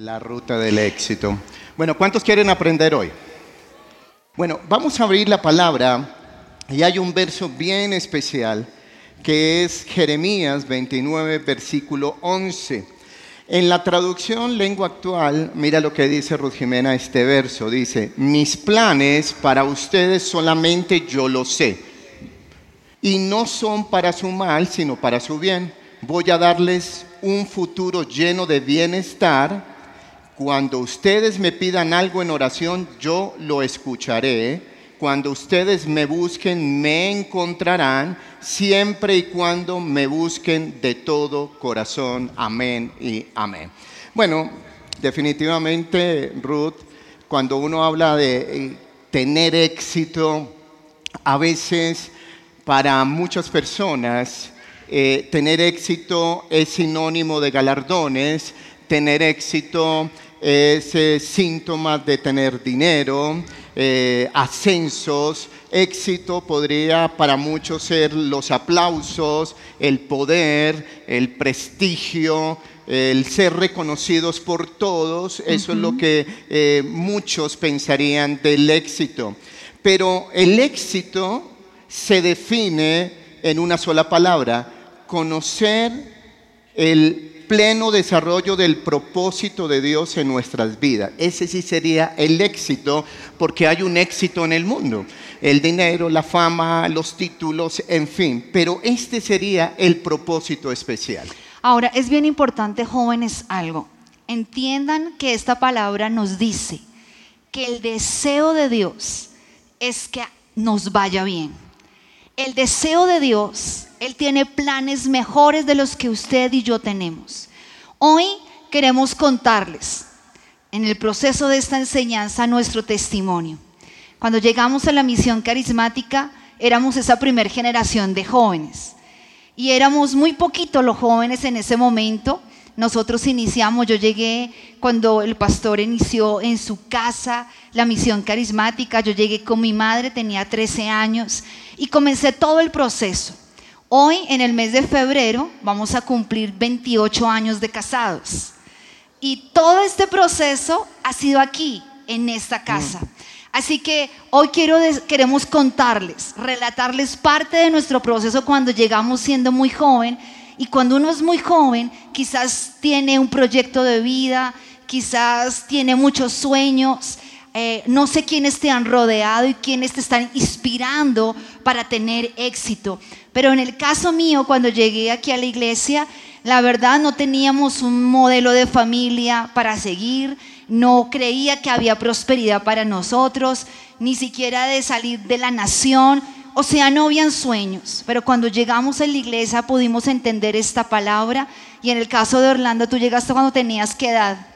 La ruta del éxito. Bueno, ¿cuántos quieren aprender hoy? Bueno, vamos a abrir la palabra y hay un verso bien especial que es Jeremías 29, versículo 11. En la traducción lengua actual, mira lo que dice Ruth Jimena este verso. Dice, mis planes para ustedes solamente yo lo sé. Y no son para su mal, sino para su bien. Voy a darles un futuro lleno de bienestar cuando ustedes me pidan algo en oración, yo lo escucharé. Cuando ustedes me busquen, me encontrarán, siempre y cuando me busquen de todo corazón. Amén y amén. Bueno, definitivamente, Ruth, cuando uno habla de eh, tener éxito, a veces para muchas personas, eh, tener éxito es sinónimo de galardones, tener éxito es eh, síntoma de tener dinero, eh, ascensos. Éxito podría para muchos ser los aplausos, el poder, el prestigio, el ser reconocidos por todos. Eso es lo que eh, muchos pensarían del éxito. Pero el éxito se define en una sola palabra, conocer el pleno desarrollo del propósito de Dios en nuestras vidas. Ese sí sería el éxito, porque hay un éxito en el mundo. El dinero, la fama, los títulos, en fin. Pero este sería el propósito especial. Ahora, es bien importante, jóvenes, algo. Entiendan que esta palabra nos dice que el deseo de Dios es que nos vaya bien. El deseo de Dios él tiene planes mejores de los que usted y yo tenemos. Hoy queremos contarles en el proceso de esta enseñanza nuestro testimonio. Cuando llegamos a la misión carismática, éramos esa primer generación de jóvenes. Y éramos muy poquitos los jóvenes en ese momento. Nosotros iniciamos, yo llegué cuando el pastor inició en su casa la misión carismática, yo llegué con mi madre, tenía 13 años, y comencé todo el proceso. Hoy, en el mes de febrero, vamos a cumplir 28 años de casados. Y todo este proceso ha sido aquí, en esta casa. Así que hoy queremos contarles, relatarles parte de nuestro proceso cuando llegamos siendo muy joven. Y cuando uno es muy joven, quizás tiene un proyecto de vida, quizás tiene muchos sueños, eh, no sé quiénes te han rodeado y quiénes te están inspirando para tener éxito. Pero en el caso mío, cuando llegué aquí a la iglesia, la verdad no teníamos un modelo de familia para seguir, no creía que había prosperidad para nosotros, ni siquiera de salir de la nación. O sea, no habían sueños, pero cuando llegamos a la iglesia pudimos entender esta palabra. Y en el caso de Orlando, tú llegaste cuando tenías qué edad?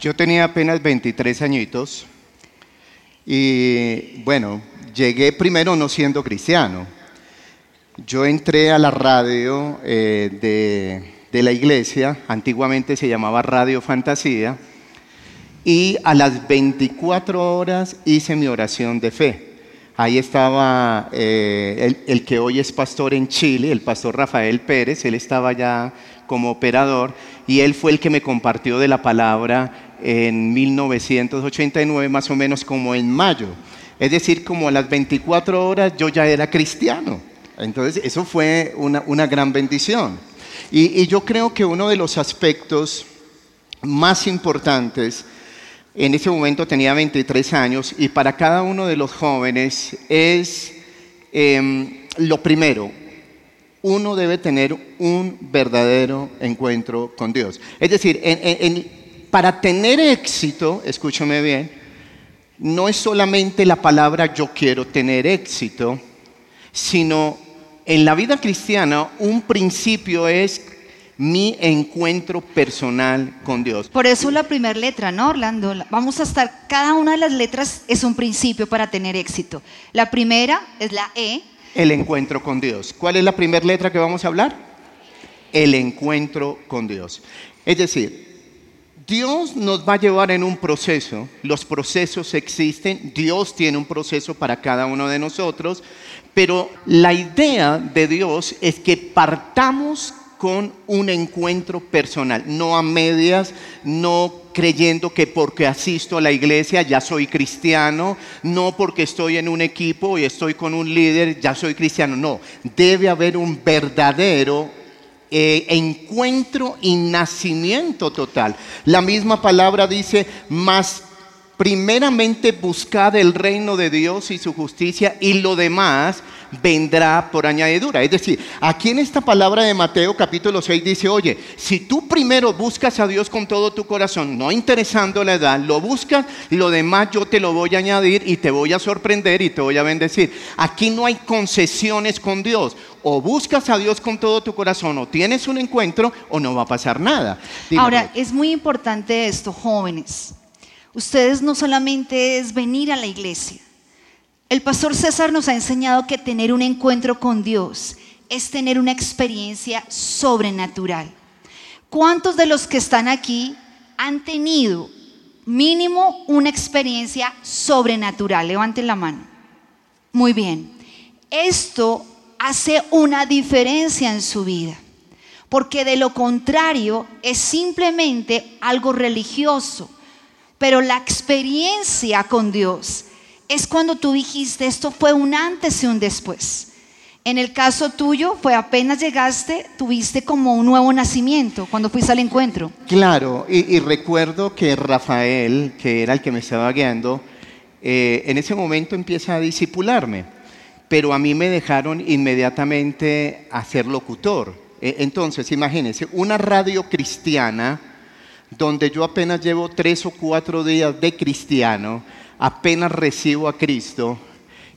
Yo tenía apenas 23 añitos y bueno, llegué primero no siendo cristiano. Yo entré a la radio eh, de, la iglesia, antiguamente se llamaba Radio Fantasía, y a las 24 horas hice mi oración de fe. Ahí estaba eh, el, que hoy es pastor en Chile, el pastor Rafael Pérez, él estaba ya como operador y él fue el que me compartió de la palabra en 1989, más o menos como en mayo. Es decir, como a las 24 horas yo ya era cristiano. Entonces, eso fue una, gran bendición. Y, yo creo que uno de los aspectos más importantes, en ese momento tenía 23 años, y para cada uno de los jóvenes es em, lo primero, uno debe tener un verdadero encuentro con Dios. Es decir, para tener éxito, escúchame bien, no es solamente la palabra yo quiero tener éxito, sino en la vida cristiana un principio es mi encuentro personal con Dios. Por eso la primera letra, ¿no, Orlando? Vamos a estar, cada una de las letras es un principio para tener éxito. La primera es la E. El encuentro con Dios. ¿Cuál es la primera letra que vamos a hablar? El encuentro con Dios. Es decir, Dios nos va a llevar en un proceso, los procesos existen, Dios tiene un proceso para cada uno de nosotros, pero la idea de Dios es que partamos con un encuentro personal, no a medias, no creyendo que porque asisto a la iglesia ya soy cristiano, no porque estoy en un equipo y estoy con un líder ya soy cristiano, no, debe haber un verdadero eh, encuentro y nacimiento total. La misma palabra dice, más primeramente buscad el reino de Dios y su justicia y lo demás vendrá por añadidura. Es decir, aquí en esta palabra de Mateo capítulo 6 dice, oye, si tú primero buscas a Dios con todo tu corazón, no interesando la edad, lo buscas, lo demás yo te lo voy a añadir y te voy a sorprender y te voy a bendecir. Aquí no hay concesiones con Dios. O buscas a Dios con todo tu corazón, o tienes un encuentro, o no va a pasar nada. Ahora, es muy importante esto, jóvenes. Ustedes no solamente es venir a la iglesia, el pastor César nos ha enseñado que tener un encuentro con Dios es tener una experiencia sobrenatural. ¿Cuántos de los que están aquí han tenido mínimo una experiencia sobrenatural? Levanten la mano. Muy bien. Esto hace una diferencia en su vida. Porque de lo contrario es simplemente algo religioso. Pero la experiencia con Dios es cuando tú dijiste, esto fue un antes y un después. En el caso tuyo, fue apenas llegaste, tuviste como un nuevo nacimiento cuando fuiste al encuentro. Claro, y, recuerdo que Rafael, que era el que me estaba guiando, eh, en ese momento empieza a disipularme, pero a mí me dejaron inmediatamente a ser locutor. E, entonces, imagínense, una radio cristiana, donde yo apenas llevo tres o cuatro días de cristiano, apenas recibo a Cristo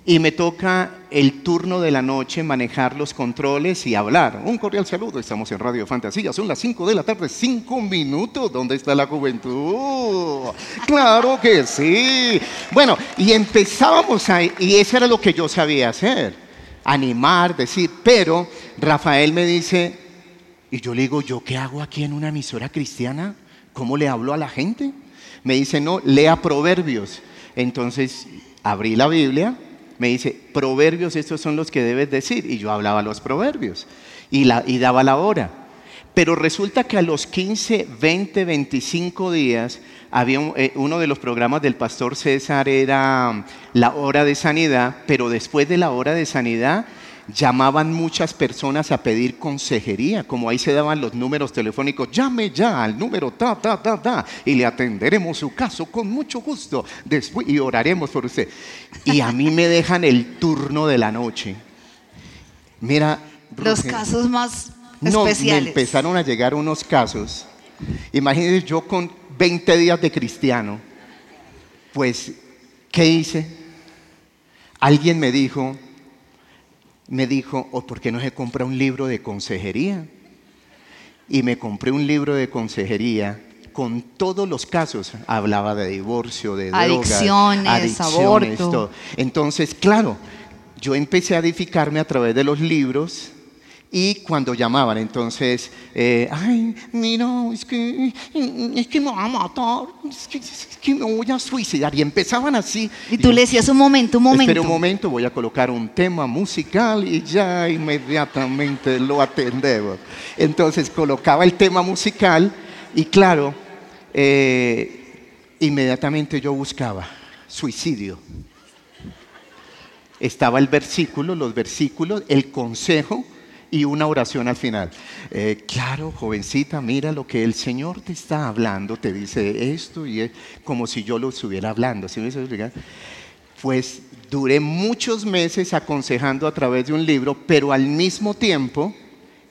y me toca el turno de la noche manejar los controles y hablar. Un cordial saludo, estamos en Radio Fantasía, son las 5 de la tarde, 5 minutos, ¿dónde está la juventud? Claro que sí. Bueno, y empezábamos ahí, y eso era lo que yo sabía hacer, animar, decir, pero Rafael me dice, y yo le digo, ¿yo qué hago aquí en una emisora cristiana? ¿Cómo le hablo a la gente? Me dice, no, lea proverbios. Entonces abrí la Biblia, me dice, proverbios estos son los que debes decir. Y yo hablaba los proverbios y, daba la hora. Pero resulta que a los 15, 20, 25 días, había eh, uno de los programas del pastor César era um, la hora de sanidad, pero después de la hora de sanidad llamaban muchas personas a pedir consejería, como ahí se daban los números telefónicos, llame ya al número ta, ta, ta, ta, y le atenderemos su caso con mucho gusto después, y oraremos por usted. Y a mí me dejan el turno de la noche. Mira, los casos más especiales. Me empezaron a llegar unos casos. Imagínense yo con 20 días de cristiano, pues, ¿qué hice? Alguien me dijo, me dijo, ¿o por qué no se compra un libro de consejería? Y me compré un libro de consejería con todos los casos. Hablaba de divorcio, de adicciones, adicciones aborto. Entonces, claro, yo empecé a edificarme a través de los libros y cuando llamaban, entonces, eh, ay, mira, es que, es que me va a matar, es que, me voy a suicidar. Y empezaban así. Y tú le decías un momento, un momento. Espera un momento, voy a colocar un tema musical y ya inmediatamente lo atendemos. Entonces colocaba el tema musical y claro, eh, inmediatamente yo buscaba suicidio. Estaba el versículo, los versículos, el consejo y una oración al final. Eh, claro, jovencita, mira lo que el Señor te está hablando, te dice esto y es como si yo lo estuviera hablando. ¿sí me Pues duré muchos meses aconsejando a través de un libro, pero al mismo tiempo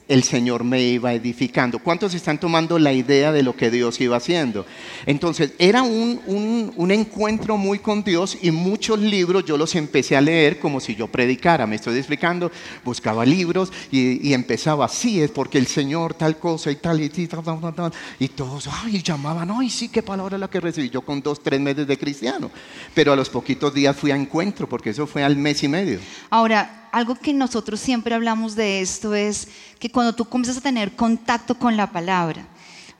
el Señor me iba edificando. ¿Cuántos están tomando la idea de lo que Dios iba haciendo? Entonces, era un, encuentro muy con Dios y muchos libros yo los empecé a leer como si yo predicara. Me estoy explicando, buscaba libros y, empezaba así, es porque el Señor tal cosa y tal y tal, tal, tal, y todos, ay, llamaban, ay, sí, qué palabra la que recibí yo con dos, tres meses de cristiano. Pero a los poquitos días fui a encuentro, porque eso fue al mes y medio. Ahora, algo que nosotros siempre hablamos de esto es que cuando tú comienzas a tener contacto con la palabra,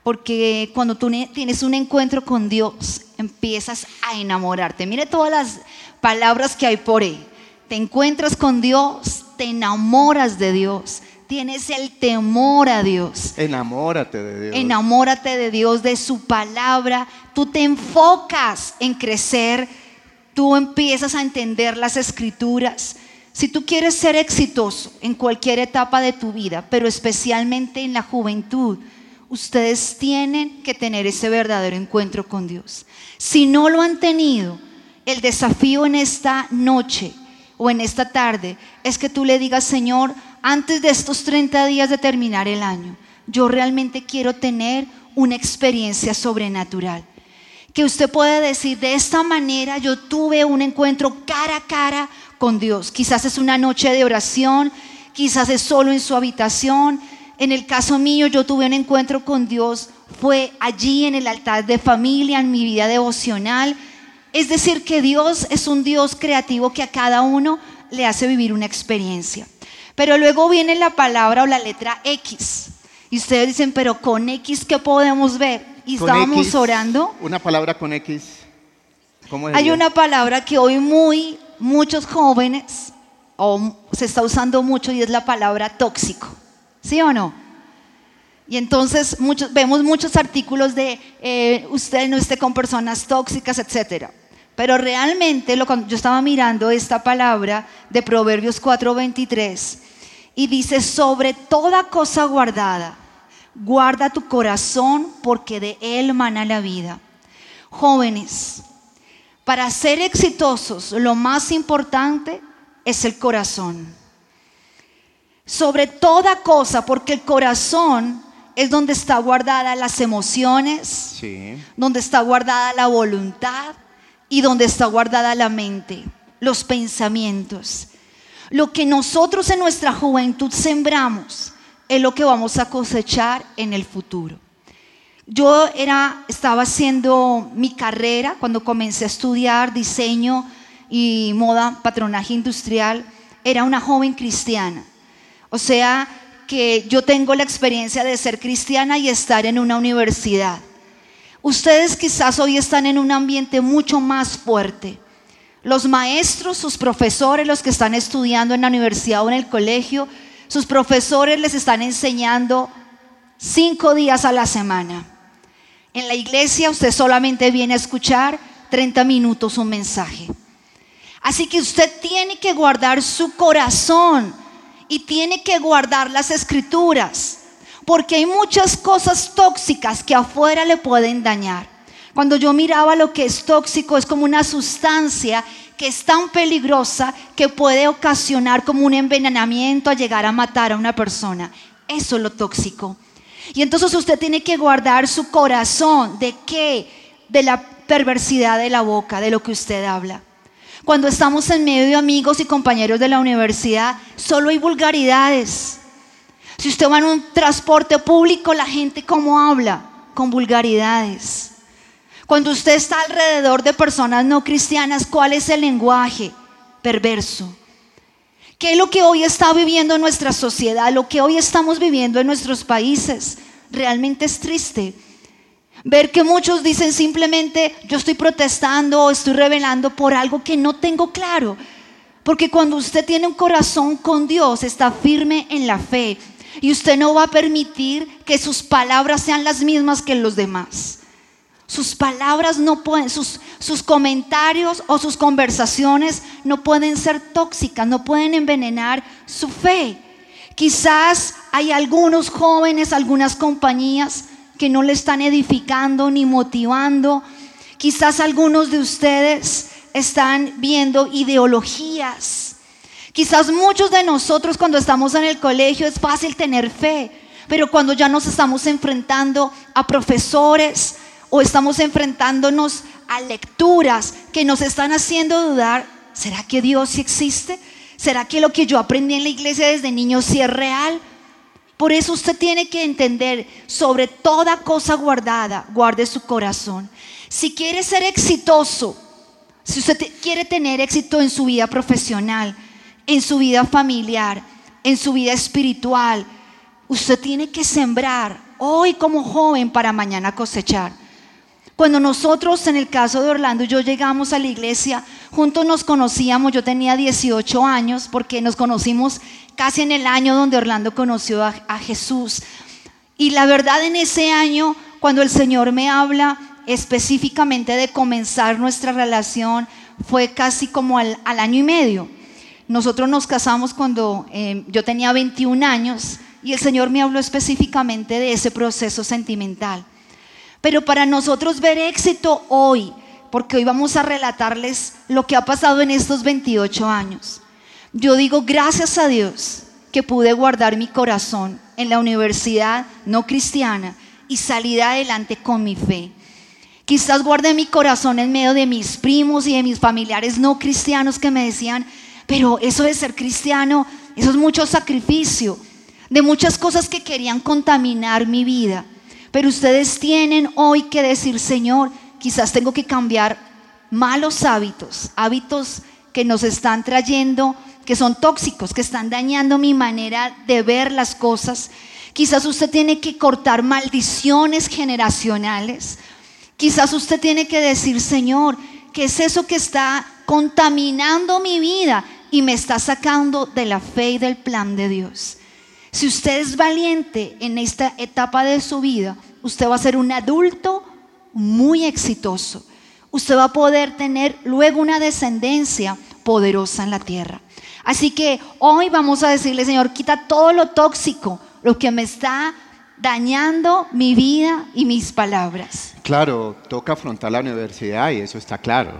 porque cuando tú tienes un encuentro con Dios, empiezas a enamorarte. Mire todas las palabras que hay por ahí. Te encuentras con Dios, te enamoras de Dios, tienes el temor a Dios. Enamórate de Dios. Enamórate de Dios, de su palabra. Tú te enfocas en crecer. Tú empiezas a entender las escrituras. Si tú quieres ser exitoso en cualquier etapa de tu vida, pero especialmente en la juventud, ustedes tienen que tener ese verdadero encuentro con Dios. Si no lo han tenido, el desafío en esta noche o en esta tarde es que tú le digas, Señor, antes de estos 30 días de terminar el año, yo realmente quiero tener una experiencia sobrenatural. Que usted puede decir, de esta manera yo tuve un encuentro cara a cara con Dios. Quizás es una noche de oración, quizás es solo en su habitación. En el caso mío, yo tuve un encuentro con Dios, fue allí en el altar de familia, en mi vida devocional. Es decir, que Dios es un Dios creativo que a cada uno le hace vivir una experiencia. Pero luego viene la palabra o la letra X. Y ustedes dicen, pero con X, ¿qué podemos ver? Y Con estábamos X, orando. Una palabra con X. ¿Cómo Hay sería? una palabra que hoy muy, muchos jóvenes, o se está usando mucho y es la palabra tóxico. ¿Sí o no? Y entonces muchos, vemos muchos artículos de eh, usted no esté con personas tóxicas, etc. Pero realmente lo, cuando yo estaba mirando esta palabra de Proverbios 4:23 y dice, sobre toda cosa guardada, guarda tu corazón porque de él mana la vida. Jóvenes, para ser exitosos, lo más importante es el corazón. Sobre toda cosa, porque el corazón es donde está guardada las emociones, Sí. donde está guardada la voluntad y donde está guardada la mente, los pensamientos. Lo que nosotros en nuestra juventud sembramos es lo que vamos a cosechar en el futuro. Yo era, estaba haciendo mi carrera cuando comencé a estudiar diseño y moda, patronaje industrial. Era una joven cristiana. O sea que yo tengo la experiencia de ser cristiana y estar en una universidad. Ustedes quizás hoy están en un ambiente mucho más fuerte. Los maestros, sus profesores, los que están estudiando en la universidad o en el colegio, sus profesores les están enseñando cinco días a la semana. En la iglesia usted solamente viene a escuchar 30 minutos un mensaje. Así que usted tiene que guardar su corazón y tiene que guardar las escrituras, porque hay muchas cosas tóxicas que afuera le pueden dañar. Cuando yo miraba lo que es tóxico, es como una sustancia que es tan peligrosa que puede ocasionar como un envenenamiento a llegar a matar a una persona. Eso es lo tóxico. Y entonces usted tiene que guardar su corazón de qué? De la perversidad de la boca, de lo que usted habla. Cuando estamos en medio de amigos y compañeros de la universidad, solo hay vulgaridades. Si usted va en un transporte público, la gente cómo habla? Con vulgaridades. Cuando usted está alrededor de personas no cristianas, ¿cuál es el lenguaje? Perverso. ¿Qué es lo que hoy está viviendo nuestra sociedad? Lo que hoy estamos viviendo en nuestros países. Realmente es triste. Ver que muchos dicen simplemente, yo estoy protestando o estoy revelando por algo que no tengo claro. Porque cuando usted tiene un corazón con Dios, está firme en la fe. Y usted no va a permitir que sus palabras sean las mismas que los demás. Sus palabras no pueden, sus, comentarios o sus conversaciones no pueden ser tóxicas, no pueden envenenar su fe. Quizás hay algunos jóvenes, algunas compañías que no le están edificando ni motivando. Quizás algunos de ustedes están viendo ideologías. Quizás muchos de nosotros cuando estamos en el colegio es fácil tener fe, pero cuando ya nos estamos enfrentando a profesores o estamos enfrentándonos a lecturas que nos están haciendo dudar, ¿será que Dios sí existe? ¿Será que lo que yo aprendí en la iglesia desde niño sí es real? Por eso usted tiene que entender, sobre toda cosa guardada, guarde su corazón. Si quiere ser exitoso, si usted te- quiere tener éxito en su vida profesional, en su vida familiar, en su vida espiritual, usted tiene que sembrar hoy como joven para mañana cosechar. Cuando nosotros, en el caso de Orlando y yo llegamos a la iglesia, juntos nos conocíamos, yo tenía 18 años, porque nos conocimos casi en el año donde Orlando conoció a, Jesús. Y la verdad en ese año, cuando el Señor me habla específicamente de comenzar nuestra relación, fue casi como al, año y medio. Nosotros nos casamos cuando eh, yo tenía 21 años y el Señor me habló específicamente de ese proceso sentimental. Pero para nosotros ver éxito hoy, porque hoy vamos a relatarles lo que ha pasado en estos 28 años. Yo digo gracias a Dios que pude guardar mi corazón en la universidad no cristiana y salir adelante con mi fe. Quizás guardé mi corazón en medio de mis primos y de mis familiares no cristianos que me decían, pero eso de ser cristiano, eso es mucho sacrificio, de muchas cosas que querían contaminar mi vida. Pero ustedes tienen hoy que decir, Señor, quizás tengo que cambiar malos hábitos, hábitos que nos están trayendo, que son tóxicos, que están dañando mi manera de ver las cosas. Quizás usted tiene que cortar maldiciones generacionales. Quizás usted tiene que decir, Señor, ¿qué es eso que está contaminando mi vida y me está sacando de la fe y del plan de Dios? Si usted es valiente en esta etapa de su vida, usted va a ser un adulto muy exitoso. Usted va a poder tener luego una descendencia poderosa en la tierra. Así que hoy vamos a decirle, Señor, quita todo lo tóxico, lo que me está dañando mi vida y mis palabras. Claro, toca afrontar la universidad y eso está claro.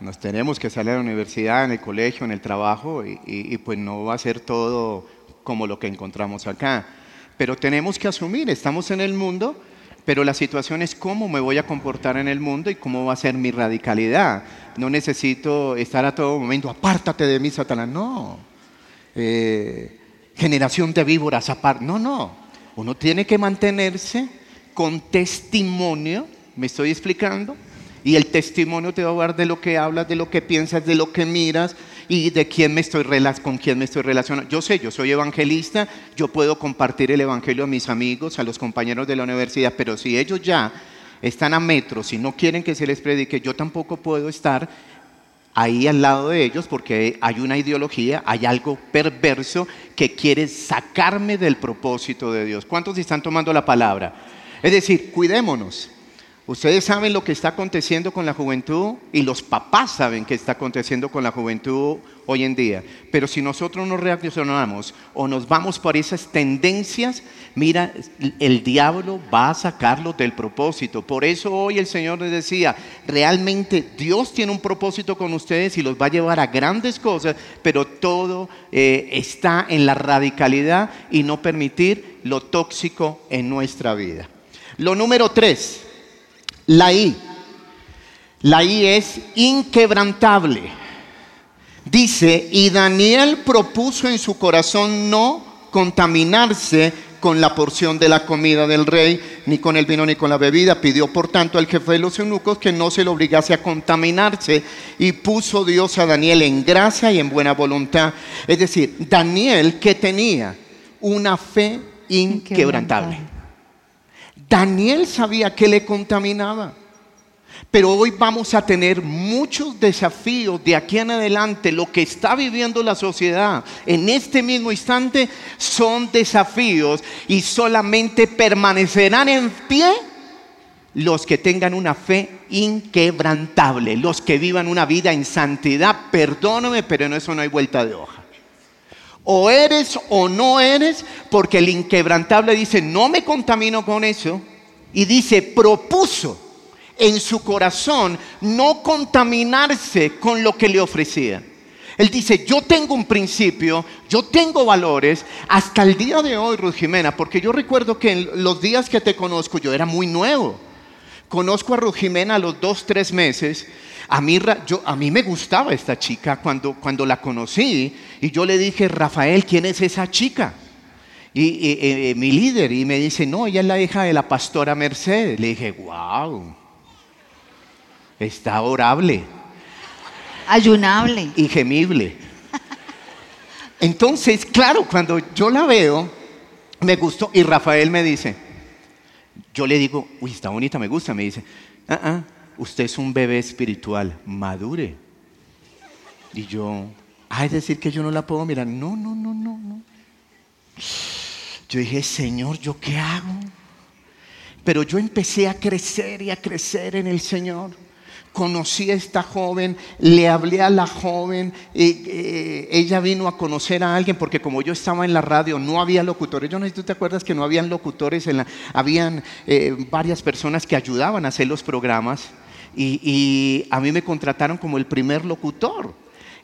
Nos tenemos que salir a la universidad, en el colegio, en el trabajo y, y pues no va a ser todo como lo que encontramos acá. Pero tenemos que asumir, estamos en el mundo, pero la situación es cómo me voy a comportar en el mundo y cómo va a ser mi radicalidad. No necesito estar a todo momento, apártate de mí, Satanás. No. Eh, generación de víboras, aparte. No, no. Uno tiene que mantenerse con testimonio, me estoy explicando, y el testimonio te va a hablar de lo que hablas, de lo que piensas, de lo que miras, y de quién me estoy con quién me estoy relacionando. Yo sé, yo soy evangelista, yo puedo compartir el evangelio a mis amigos, a los compañeros de la universidad, pero si ellos ya están a metros y no quieren que se les predique, yo tampoco puedo estar ahí al lado de ellos porque hay una ideología, hay algo perverso que quiere sacarme del propósito de Dios. ¿Cuántos están tomando la palabra? Es decir, cuidémonos. Ustedes saben lo que está aconteciendo con la juventud y los papás saben que está aconteciendo con la juventud hoy en día. Pero si nosotros no reaccionamos o nos vamos por esas tendencias, mira, el diablo va a sacarlo del propósito. Por eso hoy el Señor les decía, realmente Dios tiene un propósito con ustedes y los va a llevar a grandes cosas, pero todo eh, está en la radicalidad y no permitir lo tóxico en nuestra vida. Lo número tres la I. La I es inquebrantable. Dice, y Daniel propuso en su corazón no contaminarse con la porción de la comida del rey, ni con el vino, ni con la bebida. Pidió, por tanto, al jefe de los eunucos que no se le obligase a contaminarse y puso Dios a Daniel en gracia y en buena voluntad. Es decir, Daniel que tenía una fe inquebrantable. Daniel sabía que le contaminaba. Pero hoy vamos a tener muchos desafíos de aquí en adelante. Lo que está viviendo la sociedad en este mismo instante son desafíos y solamente permanecerán en pie los que tengan una fe inquebrantable, los que vivan una vida en santidad. Perdóname, pero en eso no hay vuelta de hoja. O eres o no eres, porque el inquebrantable dice, no me contamino con eso. Y dice, propuso en su corazón no contaminarse con lo que le ofrecía. Él dice, yo tengo un principio, yo tengo valores, hasta el día de hoy, Ruth Jimena, porque yo recuerdo que en los días que te conozco yo era muy nuevo. Conozco a Ruth Jimena a los dos, tres meses a mí, yo, a mí me gustaba esta chica cuando, cuando la conocí y yo le dije, Rafael, ¿quién es esa chica? Y, mi líder, y me dice, no, ella es la hija de la pastora Mercedes. Le dije, wow, está orable. Ayunable. Y gemible. Entonces, claro, cuando yo la veo, me gustó. Y Rafael me dice, yo le digo, uy, está bonita, me gusta. Me dice, ah, ah, usted es un bebé espiritual, madure. Y yo, ay, decir que yo no la puedo mirar. No, no, no, no, no. Yo dije, Señor, ¿yo qué hago? Pero yo empecé a crecer y a crecer en el Señor conocí a esta joven, le hablé a la joven, y, eh, ella vino a conocer a alguien, porque como yo estaba en la radio, no había locutores. Yo no sé si tú te acuerdas que no habían locutores, en la, habían eh, varias personas que ayudaban a hacer los programas, y, a mí me contrataron como el primer locutor.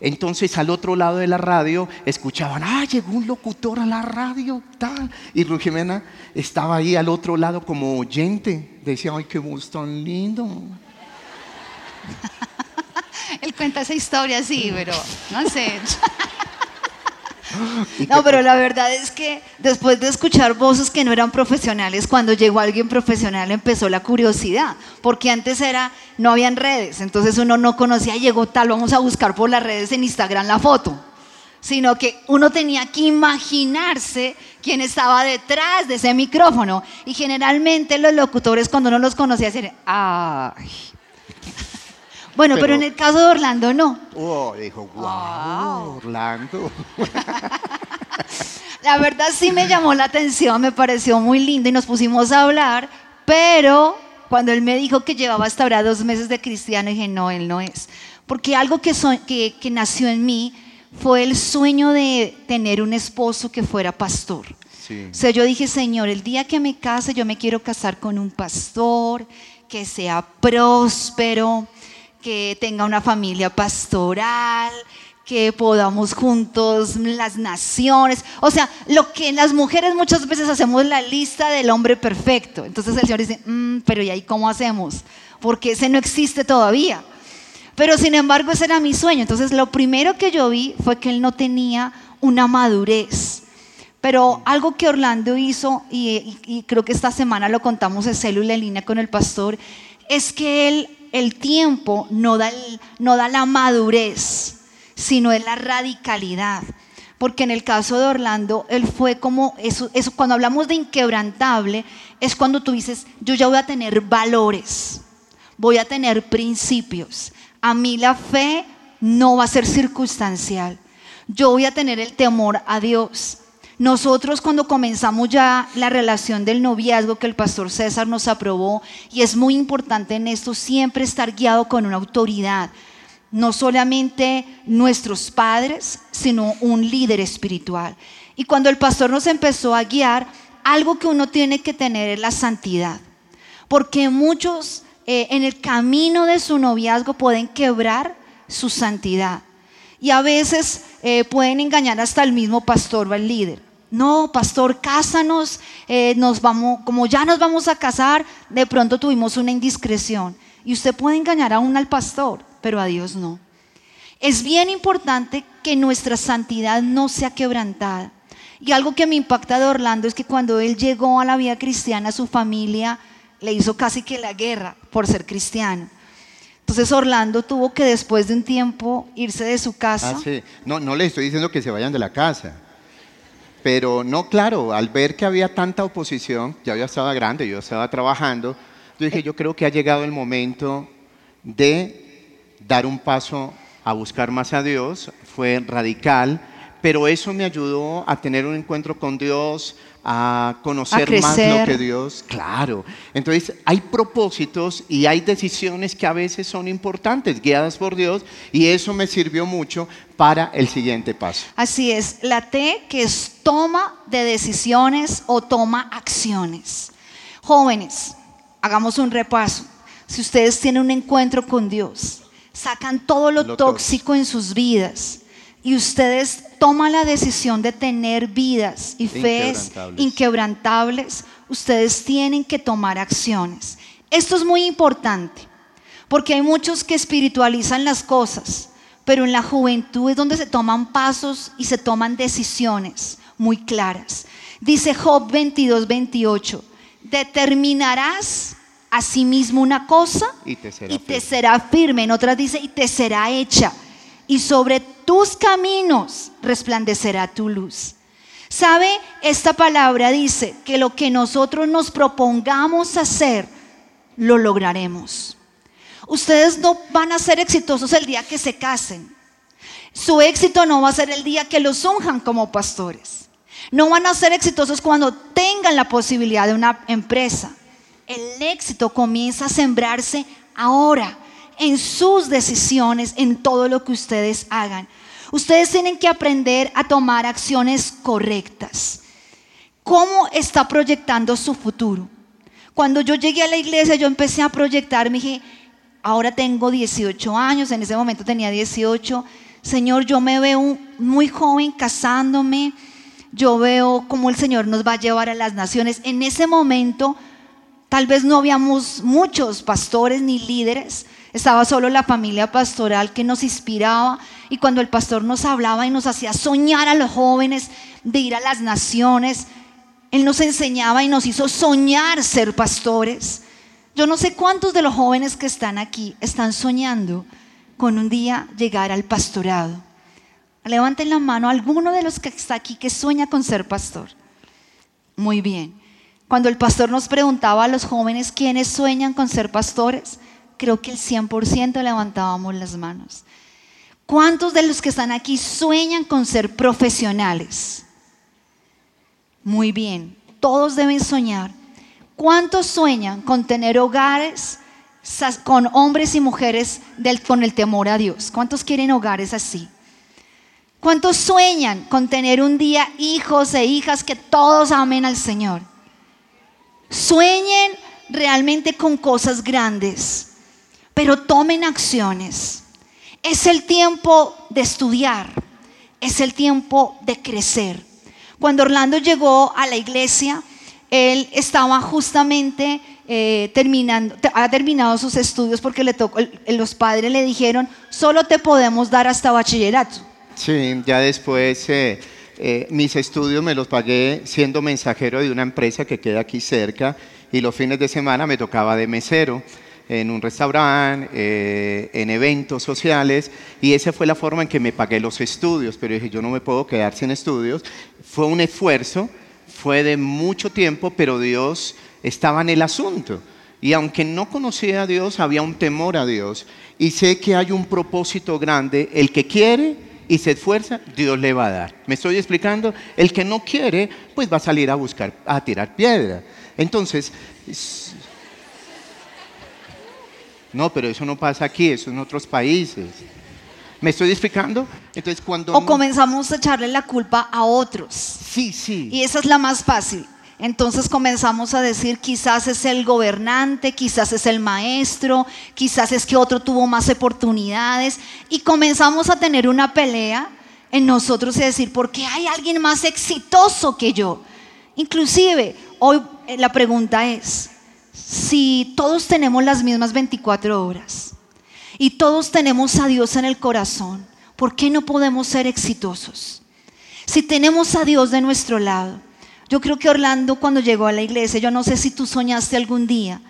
Entonces al otro lado de la radio escuchaban, ah, llegó un locutor a la radio, tal. Y Rujimena estaba ahí al otro lado como oyente. Decía, ay, qué voz tan lindo. Él cuenta esa historia así, pero no sé. No, pero la verdad es que después de escuchar voces que no eran profesionales, cuando llegó alguien profesional empezó la curiosidad, porque antes era, no habían redes, entonces uno no conocía, llegó tal, vamos a buscar por las redes en Instagram la foto, sino que uno tenía que imaginarse quién estaba detrás de ese micrófono. Y generalmente los locutores cuando uno los conocía decían, ay, bueno, pero, en el caso de Orlando no. Oh, dijo, wow, Orlando. la verdad sí me llamó la atención, me pareció muy lindo y nos pusimos a hablar, pero cuando él me dijo que llevaba hasta ahora dos meses de cristiano, dije, no, él no es. Porque algo que, que, nació en mí fue el sueño de tener un esposo que fuera pastor. O sea, yo dije, Señor, el día que me case, yo me quiero casar con un pastor que sea próspero, que tenga una familia pastoral, que podamos juntos las naciones. O sea, lo que las mujeres muchas veces hacemos la lista del hombre perfecto. Entonces el Señor dice, mm, pero ¿y ahí cómo hacemos? Porque ese no existe todavía. Pero sin embargo ese era mi sueño. Entonces lo primero que yo vi fue que él no tenía una madurez. Pero algo que Orlando hizo, y, y creo que esta semana lo contamos en célula en línea con el pastor, es que él el tiempo no da, no da la madurez, sino es la radicalidad. Porque en el caso de Orlando, él fue como, eso, eso, cuando hablamos de inquebrantable, es cuando tú dices, yo ya voy a tener valores, voy a tener principios. A mí la fe no va a ser circunstancial. Yo voy a tener el temor a Dios. Nosotros cuando comenzamos ya la relación del noviazgo que el pastor César nos aprobó, y es muy importante en esto siempre estar guiado con una autoridad, no solamente nuestros padres, sino un líder espiritual. Y cuando el pastor nos empezó a guiar, algo que uno tiene que tener es la santidad, porque muchos eh, en el camino de su noviazgo pueden quebrar su santidad. Y a veces eh, pueden engañar hasta el mismo pastor o el líder. No, pastor, cásanos, eh, nos vamos, como ya nos vamos a casar, de pronto tuvimos una indiscreción. Y usted puede engañar aún al pastor, pero a Dios no. Es bien importante que nuestra santidad no sea quebrantada. Y algo que me impacta de Orlando es que cuando él llegó a la vida cristiana, su familia le hizo casi que la guerra por ser cristiano. Entonces Orlando tuvo que después de un tiempo irse de su casa. Ah, sí. No, no le estoy diciendo que se vayan de la casa. Pero no, claro, al ver que había tanta oposición, ya yo estaba grande, yo estaba trabajando, yo dije, yo creo que ha llegado el momento de dar un paso a buscar más a Dios, fue radical, pero eso me ayudó a tener un encuentro con Dios, a conocer más lo que Dios, claro. Entonces, hay propósitos y hay decisiones que a veces son importantes, guiadas por Dios, y eso me sirvió mucho para el siguiente paso. Así es, la T que es toma de decisiones o toma acciones. Jóvenes, hagamos un repaso. Si ustedes tienen un encuentro con Dios, sacan todo lo, tóxico en sus vidas y ustedes toman la decisión de tener vidas y fe inquebrantables, ustedes tienen que tomar acciones. Esto es muy importante, porque hay muchos que espiritualizan las cosas, pero en la juventud es donde se toman pasos y se toman decisiones muy claras. Dice Job 22, 28, determinarás a sí mismo una cosa y te será, y te será firme. En otras dice, y te será hecha y sobre tus caminos resplandecerá tu luz. ¿Sabe? Esta palabra dice que lo que nosotros nos propongamos hacer, lo lograremos. Ustedes no van a ser exitosos el día que se casen. Su éxito no va a ser el día que los unjan como pastores. No van a ser exitosos cuando tengan la posibilidad de una empresa. El éxito comienza a sembrarse ahora, en sus decisiones, en todo lo que ustedes hagan. Ustedes tienen que aprender a tomar acciones correctas. ¿Cómo está proyectando su futuro? Cuando yo llegué a la iglesia, yo empecé a proyectar, me dije, ahora tengo 18 años, en ese momento tenía 18. Señor, yo me veo muy joven casándome, yo veo cómo el Señor nos va a llevar a las naciones. En ese momento, tal vez no habíamos muchos pastores ni líderes, estaba solo la familia pastoral que nos inspiraba y cuando el pastor nos hablaba y nos hacía soñar a los jóvenes de ir a las naciones, él nos enseñaba y nos hizo soñar ser pastores. Yo no sé cuántos de los jóvenes que están aquí están soñando con un día llegar al pastorado. Levanten la mano alguno de los que está aquí que sueña con ser pastor. Muy bien. Cuando el pastor nos preguntaba a los jóvenes quiénes sueñan con ser pastores, creo que el 100% levantábamos las manos. ¿Cuántos de los que están aquí sueñan con ser profesionales? Muy bien, todos deben soñar. ¿Cuántos sueñan con tener hogares con hombres y mujeres con el temor a Dios? ¿Cuántos quieren hogares así? ¿Cuántos sueñan con tener un día hijos e hijas que todos amen al Señor? Sueñen realmente con cosas grandes, pero tomen acciones. Es el tiempo de estudiar, es el tiempo de crecer. Cuando Orlando llegó a la iglesia, él estaba justamente eh, terminando, ha terminado sus estudios porque le tocó, los padres le dijeron, solo te podemos dar hasta bachillerato. Sí, ya después eh, eh, mis estudios me los pagué siendo mensajero de una empresa que queda aquí cerca y los fines de semana me tocaba de mesero en un restaurante, en eventos sociales, y esa fue la forma en que me pagué los estudios, pero dije, yo no me puedo quedar sin estudios. Fue un esfuerzo, fue de mucho tiempo, pero Dios estaba en el asunto. Y aunque no conocía a Dios, había un temor a Dios. Y sé que hay un propósito grande. El que quiere y se esfuerza, Dios le va a dar. ¿Me estoy explicando? El que no quiere, pues va a salir a buscar, a tirar piedra. Entonces, no, pero eso no pasa aquí, eso en otros países. ¿Me estoy explicando? Entonces, cuando o comenzamos a echarle la culpa a otros. Sí, sí. Y esa es la más fácil. Entonces comenzamos a decir, quizás es el gobernante, quizás es el maestro, quizás es que otro tuvo más oportunidades. Y comenzamos a tener una pelea en nosotros y decir, ¿por qué hay alguien más exitoso que yo? Inclusive, hoy eh, la pregunta es, si todos tenemos las mismas 24 horas, y todos tenemos a Dios en el corazón, ¿por qué no podemos ser exitosos? Si tenemos a Dios de nuestro lado. Yo creo que Orlando cuando llegó a la iglesia, yo no sé si tú soñaste algún día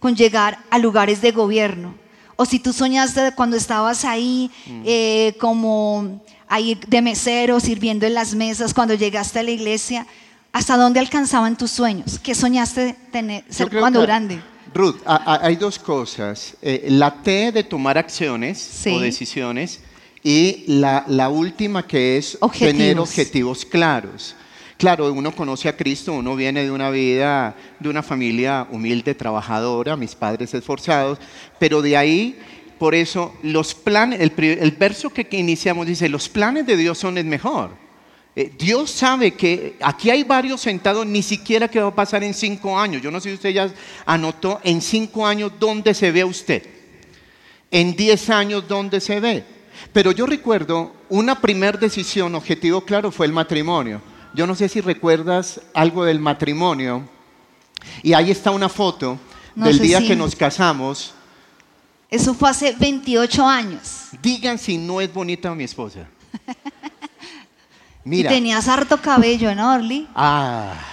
con llegar a lugares de gobierno, o si tú soñaste cuando estabas ahí mm. eh, como ahí de mesero, sirviendo en las mesas, cuando llegaste a la iglesia, ¿hasta dónde alcanzaban tus sueños? ¿Qué soñaste tener, ser cuando grande? Ruth, hay dos cosas. Eh, la T de tomar acciones o decisiones y la, última que es tener objetivos claros. Claro, uno conoce a Cristo, uno viene de una vida, de una familia humilde, trabajadora, mis padres esforzados, pero de ahí, por eso, los planes, el, el verso que iniciamos dice, los planes de Dios son el mejor. Eh, Dios sabe que aquí hay varios sentados, ni siquiera qué va a pasar en cinco años. Yo no sé si usted ya anotó en cinco años dónde se ve usted. En diez años dónde se ve. Pero yo recuerdo una primera decisión, objetivo claro, fue el matrimonio. Yo no sé si recuerdas algo del matrimonio. Y ahí está una foto del día que nos casamos. Eso fue hace 28 años. Digan si no es bonita mi esposa. Y tenías harto cabello, ¿no, Orly? Ah.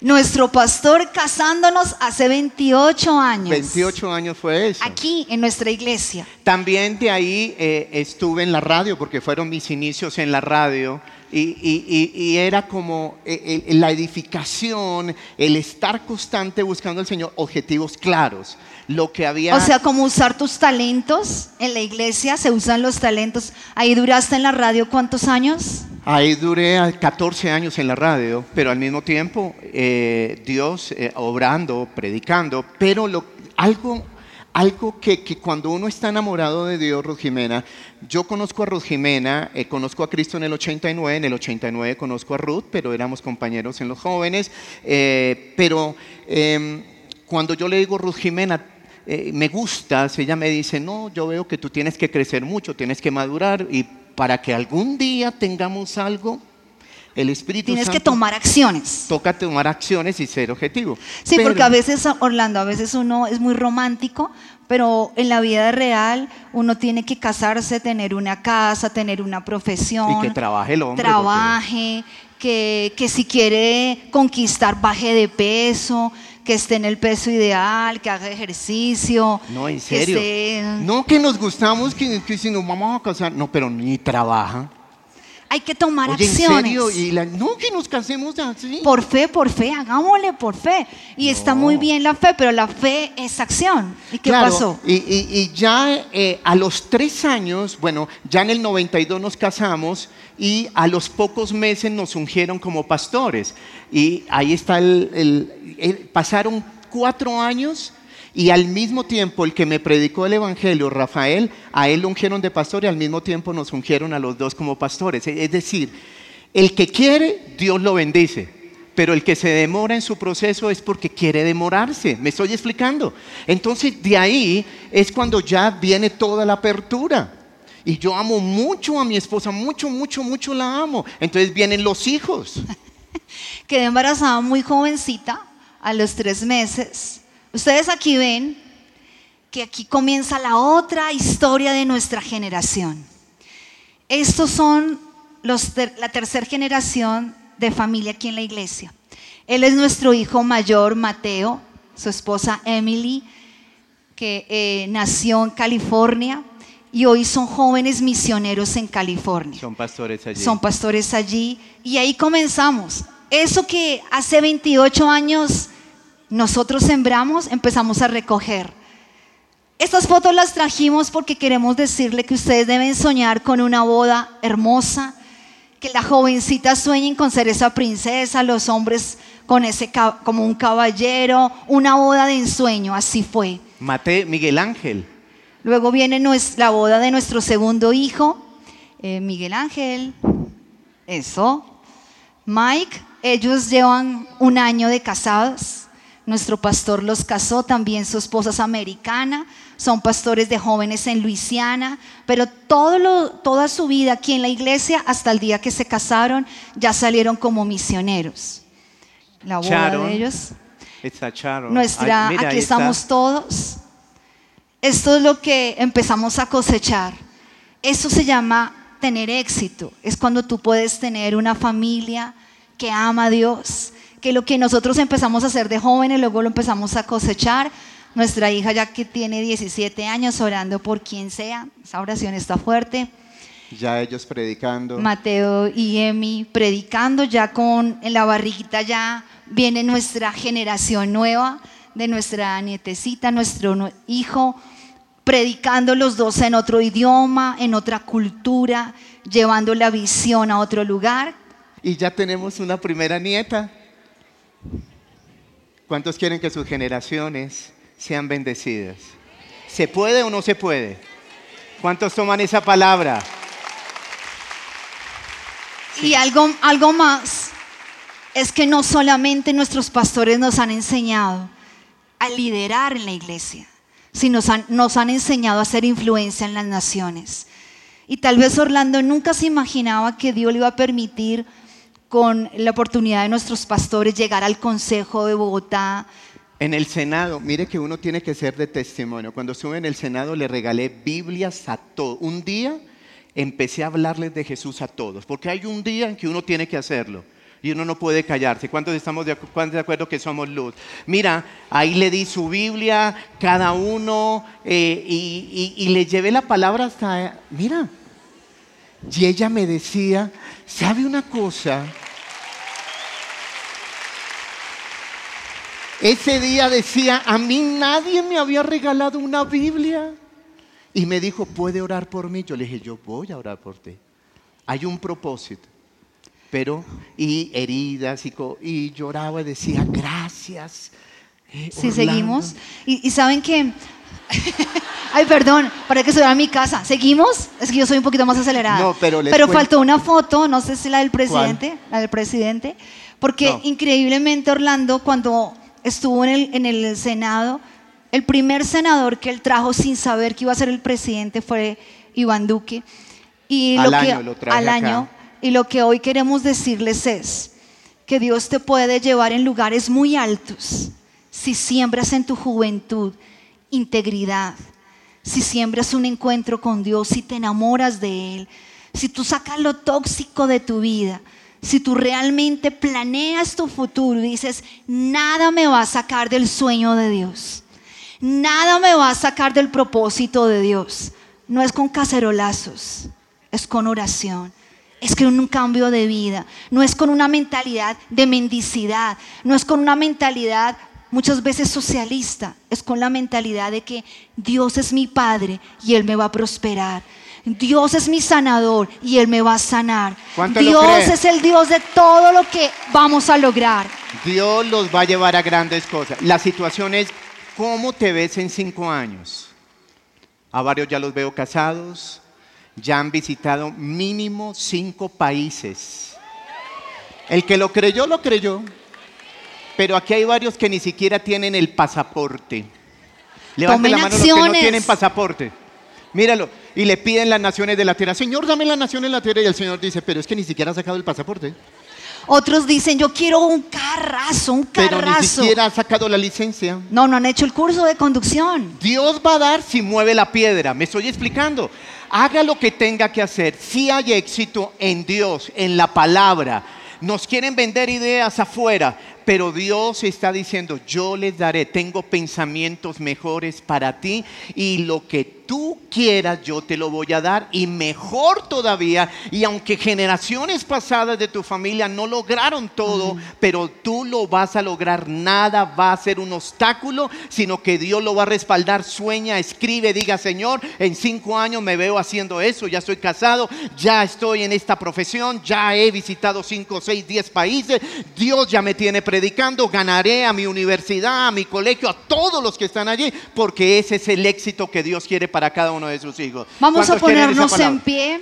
Nuestro pastor casándonos hace 28 años. 28 años fue eso. Aquí, en nuestra iglesia. También de ahí eh, estuve en la radio, porque fueron mis inicios en la radio. Y, y- y- y era como eh, eh, la edificación, el estar constante buscando al Señor, objetivos claros. Lo que había... O sea, como usar tus talentos en la iglesia, se usan los talentos. Ahí duraste en la radio cuántos años? Ahí duré a 14 años en la radio, pero al mismo tiempo eh, Dios eh, obrando, predicando, pero lo- algo, algo que, que cuando uno está enamorado de Dios, Ruth Jimena, yo conozco a Ruth Jimena, eh, conozco a Cristo en el 89, en el 89 conozco a Ruth, pero éramos compañeros en los jóvenes, eh, pero em, cuando yo le digo Ruth Jimena, eh, me gustas, ella me dice, no, yo veo que tú tienes que crecer mucho, tienes que madurar y para que algún día tengamos algo, el Espíritu Tienes que tomar acciones. toca tomar acciones y ser objetivo. Sí, Pero- porque a veces, Orlando, a veces uno es muy romántico, pero en la vida real uno tiene que casarse, tener una casa, tener una profesión. Y que trabaje el hombre, Trabaje, que, que si quiere conquistar, baje de peso, que esté en el peso ideal, que haga ejercicio. No, en que serio. esté- No que nos gustamos, que, que si nos vamos a casar, no, pero ni trabaja. Hay que tomar Oye, en acciones. serio, y la- no que nos casemos así. Por fe, por fe, hagámosle por fe. Y está No. muy bien la fe, pero la fe es acción. ¿Y qué Claro, pasó? Y, y- y ya eh, a los tres años, bueno, ya en el 92 nos casamos y a los pocos meses nos ungieron como pastores. Y ahí está el, el- el- pasaron cuatro años y al mismo tiempo el que me predicó el Evangelio, Rafael, a él lo ungieron de pastor y al mismo tiempo nos ungieron a los dos como pastores. Es decir, el que quiere, Dios lo bendice. Pero el que se demora en su proceso es porque quiere demorarse. ¿Me estoy explicando? Entonces, de ahí es cuando ya viene toda la apertura. Y yo amo mucho a mi esposa, mucho, mucho, mucho la amo. Entonces vienen los hijos. Quedé embarazada muy jovencita, a los tres meses. Ustedes aquí ven que aquí comienza la otra historia de nuestra generación. Estos son los ter- la tercera generación de familia aquí en la iglesia. Él es nuestro hijo mayor, Mateo, su esposa Emily, que eh, nació en California y hoy son jóvenes misioneros en California Son pastores allí. son pastores allí. Y ahí comenzamos. Eso que hace 28 años nosotros sembramos, empezamos a recoger. Estas fotos las trajimos porque queremos decirle que ustedes deben soñar con una boda hermosa, que las jovencitas sueñen con ser esa princesa, los hombres con ese como un caballero, una boda de ensueño, así fue. Mate, Miguel Ángel. Luego viene la boda de nuestro segundo hijo, eh, Miguel Ángel. Eso. Mike, ellos llevan un año de casados. Nuestro pastor los casó, también su esposa es americana. Son pastores de jóvenes en Luisiana, pero todo lo- toda su vida aquí en la iglesia, hasta el día que se casaron, ya salieron como misioneros. La boda Sharon. de ellos. Está Charo. Nuestra, Ay, mira, aquí está. estamos todos. Esto es lo que empezamos a cosechar. Eso se llama tener éxito. Es cuando tú puedes tener una familia que ama a Dios, que lo que nosotros empezamos a hacer de jóvenes, luego lo empezamos a cosechar. Nuestra hija ya que tiene 17 años orando por quien sea, esa oración está fuerte. Ya ellos predicando. Mateo y Emi predicando, ya con en la barriguita ya viene nuestra generación nueva de nuestra nietecita, nuestro nue- hijo, predicando los dos en otro idioma, en otra cultura, llevando la visión a otro lugar. Y ya tenemos una primera nieta. ¿Cuántos quieren que sus generaciones sean bendecidas? ¿Se puede o no se puede? ¿Cuántos toman esa palabra? Y algo, algo más es que no solamente nuestros pastores nos han enseñado a liderar en la iglesia, sino nos han, nos han enseñado a hacer influencia en las naciones. Y tal vez Orlando nunca se imaginaba que Dios le iba a permitir con la oportunidad de nuestros pastores llegar al Consejo de Bogotá. En el Senado, mire que uno tiene que ser de testimonio. Cuando estuve en el Senado le regalé Biblias a todos. Un día empecé a hablarles de Jesús a todos, porque hay un día en que uno tiene que hacerlo. Y uno no puede callarse. ¿Cuántos estamos de, acu- cuántos de acuerdo que somos luz? Mira, ahí le di su Biblia, cada uno, eh, y- y le llevé la palabra hasta, mira, Y ella me decía, ¿sabe una cosa? Ese día decía, a mí nadie me había regalado una Biblia. Y me dijo, ¿puede orar por mí? Yo le dije, yo voy a orar por ti. Hay un propósito. Pero, y heridas, y, y lloraba y decía, gracias. eh, Si Orlando". seguimos. Y, y saben que. Ay, perdón, para que se vea mi casa. ¿Seguimos? Es que yo soy un poquito más acelerada. No, pero les Pero cuento- faltó una foto, no sé si la del presidente, la del presidente, porque No. increíblemente Orlando, cuando estuvo en el, en el Senado, el primer senador que él trajo sin saber que iba a ser el presidente fue Iván Duque. Y Al lo que, año lo traje al acá. año. Y lo que hoy queremos decirles es que Dios te puede llevar en lugares muy altos si siembras en tu juventud integridad, si siembras un encuentro con Dios, si te enamoras de Él, si tú sacas lo tóxico de tu vida, si tú realmente planeas tu futuro y dices, nada me va a sacar del sueño de Dios, nada me va a sacar del propósito de Dios. No es con cacerolazos, es con oración. Es con un cambio de vida, no es con una mentalidad de mendicidad, no es con una mentalidad muchas veces socialista, es con la mentalidad de que Dios es mi Padre y Él me va a prosperar. Dios es mi sanador y Él me va a sanar. ¿Cuánto lo Dios es el Dios de todo lo que vamos a lograr. Dios los va a llevar a grandes cosas. La situación es, ¿cómo te ves en cinco años? A varios ya los veo casados, ya han visitado mínimo cinco países. El que lo creyó, lo creyó. Pero aquí hay varios que ni siquiera tienen el pasaporte. Levanten Tomen la mano los que no tienen pasaporte. Míralo. Y le piden las naciones de la tierra. Señor, dame las naciones de la tierra. Y el Señor dice, pero es que ni siquiera ha sacado el pasaporte. Otros dicen, yo quiero un carrazo, un Pero ni carrazo. siquiera ha sacado la licencia. No, no han hecho el curso de conducción. Dios va a dar si mueve la piedra. Me estoy explicando. Haga lo que tenga que hacer. Si hay éxito en Dios, en la palabra. Nos quieren vender ideas afuera, pero Dios está diciendo, yo les daré, tengo pensamientos mejores para ti y lo que tú quieras yo te lo voy a dar y mejor todavía. Y aunque generaciones pasadas de tu familia no lograron todo, pero tú lo vas a lograr, nada va a ser un obstáculo, sino que Dios lo va a respaldar. Sueña, escribe, diga, Señor, en cinco años me veo haciendo eso, ya estoy casado, ya estoy en esta profesión, ya he visitado cinco, seis, diez países, Dios ya me tiene predicando, ganaré a mi universidad, a mi colegio, a todos los que están allí, porque ese es el éxito que Dios quiere para cada uno de sus hijos. Vamos a ¿Cuántos quieren esa ponernos en pie.